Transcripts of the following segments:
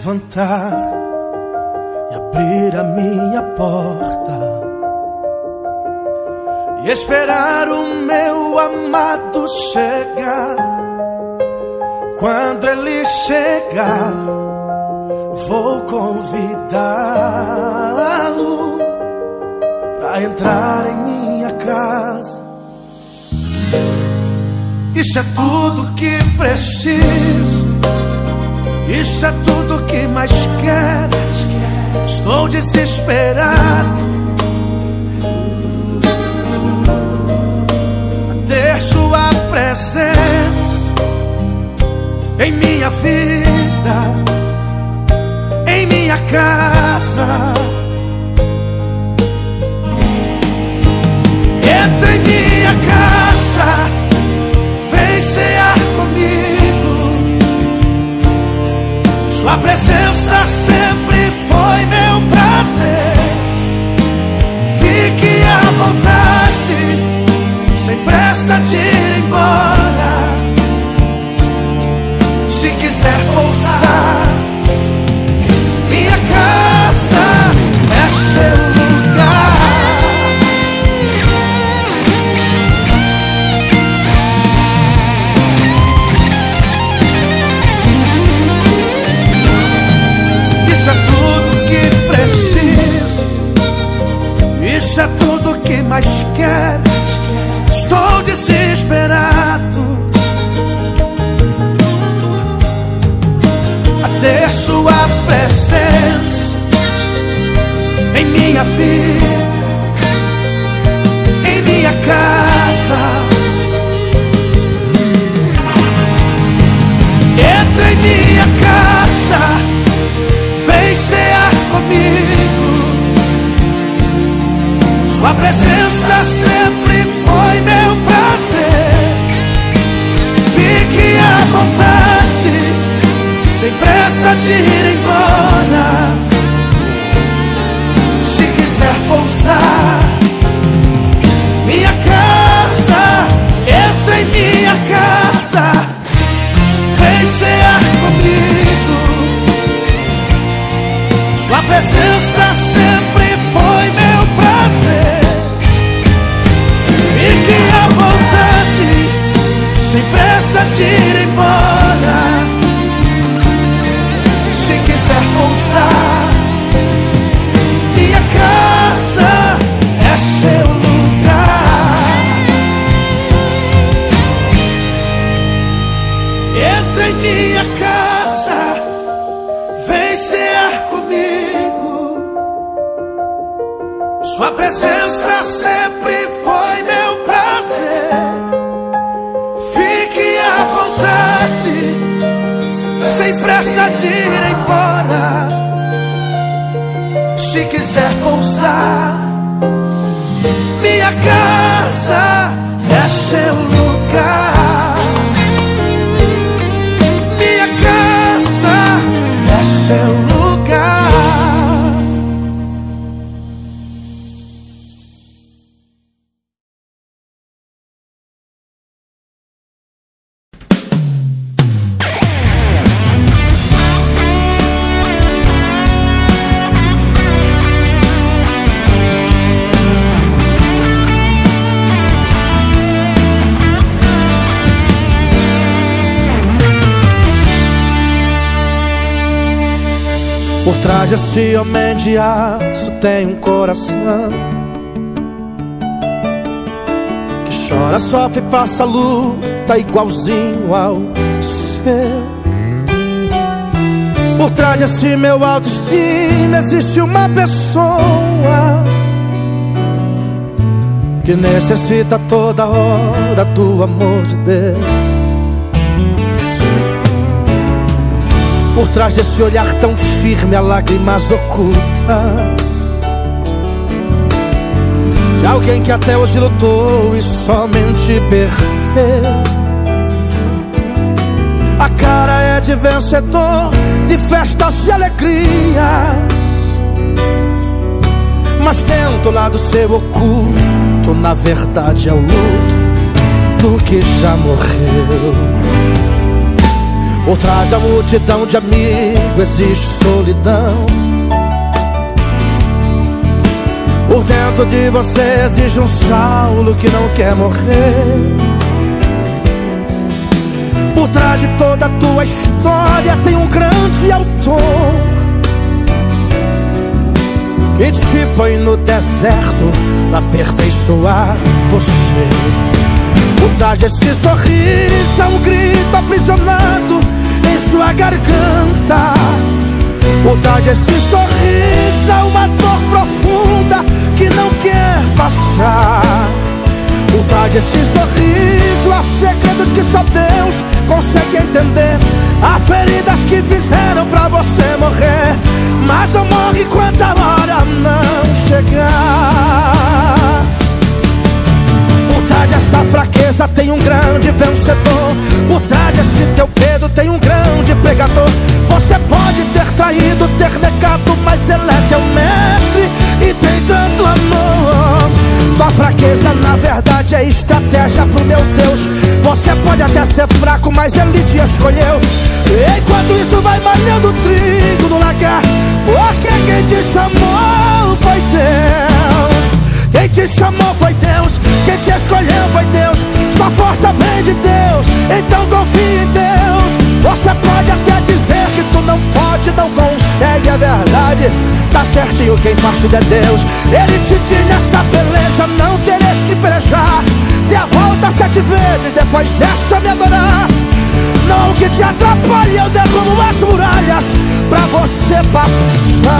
Levantar e abrir a minha porta e esperar o meu amado chegar. Quando ele chegar, vou convidá-lo para entrar em minha casa. Isso é tudo que preciso. Isso é tudo que mais quero. Estou desesperado. A ter sua presença em minha vida, em minha casa. Entra em minha casa, vem cear comigo. Sua presença sempre foi meu prazer. Fique à vontade, mais quero. Estou desesperado. A ter sua presença em minha vida, em minha casa. Entra em minha casa. Sua presença sempre foi meu prazer. Fique à vontade, sem pressa de ir embora. Pressa de ir embora. Se quiser pousar, minha casa é seu lugar. Por trás desse homem de aço tem um coração Que chora, sofre, passa luta igualzinho ao seu. Por trás desse meu autoestima existe uma pessoa Que necessita toda hora do amor de Deus Por trás desse olhar tão firme há lágrimas ocultas. De alguém que até hoje lutou e somente perdeu. A cara é de vencedor, de festas e alegrias. Mas dentro lá do seu oculto, na verdade é o luto do que já morreu Por trás da multidão de amigos existe solidão. Por dentro de você existe um Saulo que não quer morrer. Por trás de toda a tua história tem um grande autor que te põe no deserto pra aperfeiçoar você. Por trás desse sorriso é um grito aprisionado em sua garganta. Por trás desse sorriso é uma dor profunda que não quer passar. Por trás desse sorriso há segredos que só Deus consegue entender. Há feridas que fizeram pra você morrer, mas não morre enquanto a hora não chegar. Trás dessa fraqueza tem um grande vencedor. Por trás desse teu medo tem um grande pregador. Você pode ter traído, ter negado, mas ele é teu mestre e tem tanto amor. Tua fraqueza, na verdade, é estratégia pro meu Deus. Você pode até ser fraco, mas ele te escolheu. Enquanto isso, vai malhando trigo no lagar. Porque quem te chamou foi Deus. Quem te chamou foi Deus. Quem te pode, não consegue, é verdade. Tá certinho quem tudo é Deus. Ele te diz nessa beleza, não tereis que pelejar. Dê a volta sete vezes, depois essa me adorar. Não que te atrapalhe, eu derrubo as muralhas pra você passar.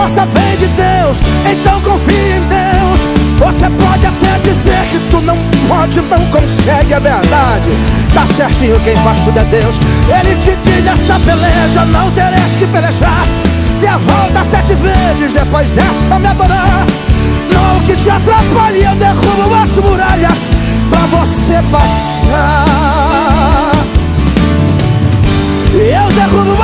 Força vem de Deus, então confie em Deus. Você pode até dizer que tu não pode, não consegue, é verdade. Tá certinho, quem faz tudo é Deus. Ele te diz essa peleja, não tereis que pelejar. Dê a volta sete vezes, depois essa me adorar. Não que te atrapalhe, eu derrubo as muralhas pra você passar. Eu derrubo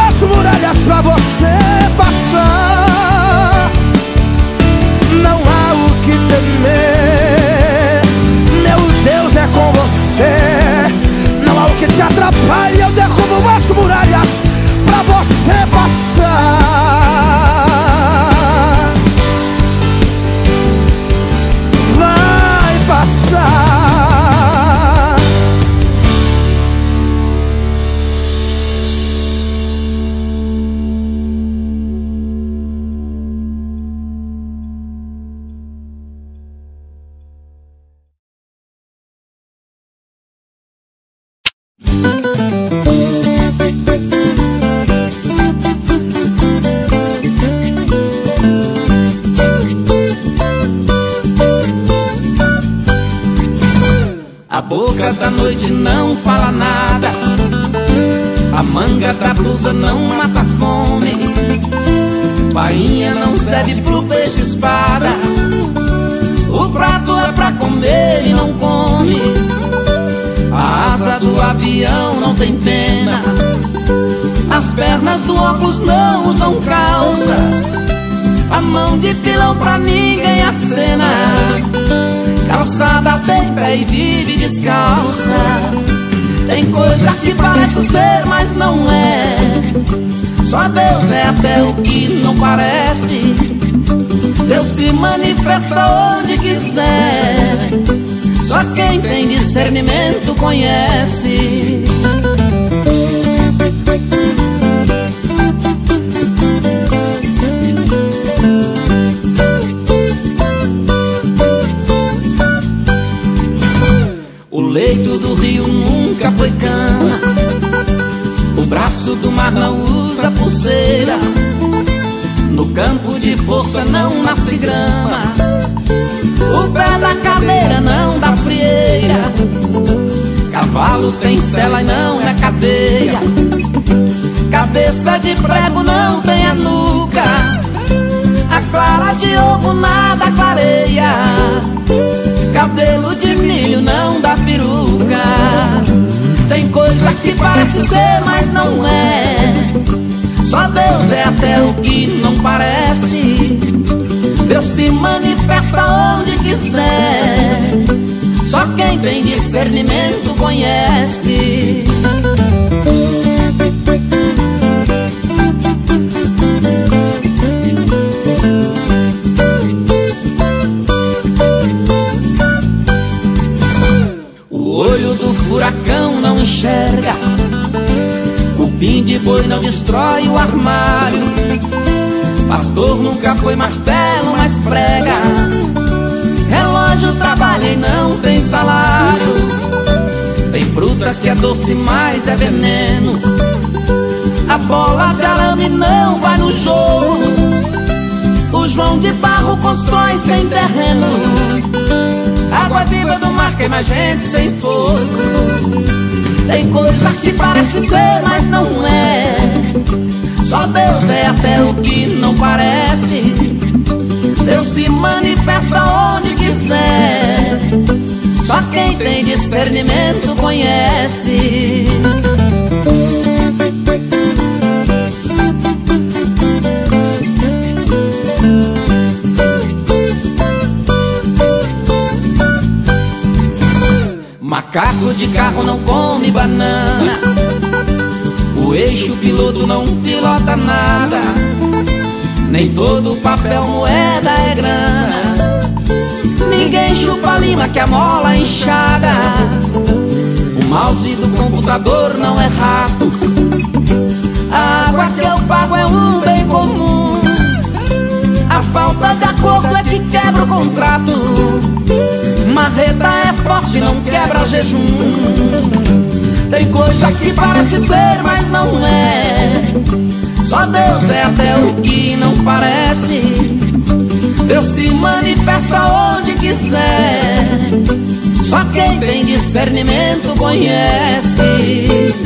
boca da noite não fala nada. A manga da blusa não mata fome. Bainha não serve pro peixe espada. O prato é pra comer e não come. A asa do avião não tem pena. As pernas do óculos não usam calça. A mão de pilão pra ninguém acena. Calçada tem pé e vive descalça. Tem coisa que parece ser, mas não é. Só Deus é até o que não parece. Deus se manifesta onde quiser. Só quem tem discernimento conhece de força não nasce grama. O pé da cadeira não dá frieira. Cavalo tem cela e não é cadeia. Cabeça de prego não tem a nuca. A clara de ovo nada clareia. Cabelo de milho não dá peruca. Tem coisa que parece ser, mas não é. Só Deus é até o que não parece. Deus se manifesta onde quiser. Só quem tem discernimento conhece. Destrói o armário. Pastor nunca foi martelo, mas prega. Relógio trabalha e não tem salário. Tem fruta que é doce, mas é veneno. A bola de arame não vai no jogo. O João de Barro constrói sem terreno. Água viva do mar queima gente sem fogo. Tem coisa que parece ser, mas não é. Só Deus é até o que não parece. Deus se manifesta onde quiser. Só quem tem discernimento conhece. Macaco de carro não come banana. O eixo piloto não pilota nada. Nem todo papel moeda é grana. Ninguém chupa lima que a mola é inchada. O mouse do computador não é rato. A água que eu pago é um bem comum. Falta de acordo é que quebra o contrato. Marreta é forte, não quebra jejum. Tem coisa que parece ser, mas não é. Só Deus é até o que não parece. Deus se manifesta onde quiser. Só quem tem discernimento conhece.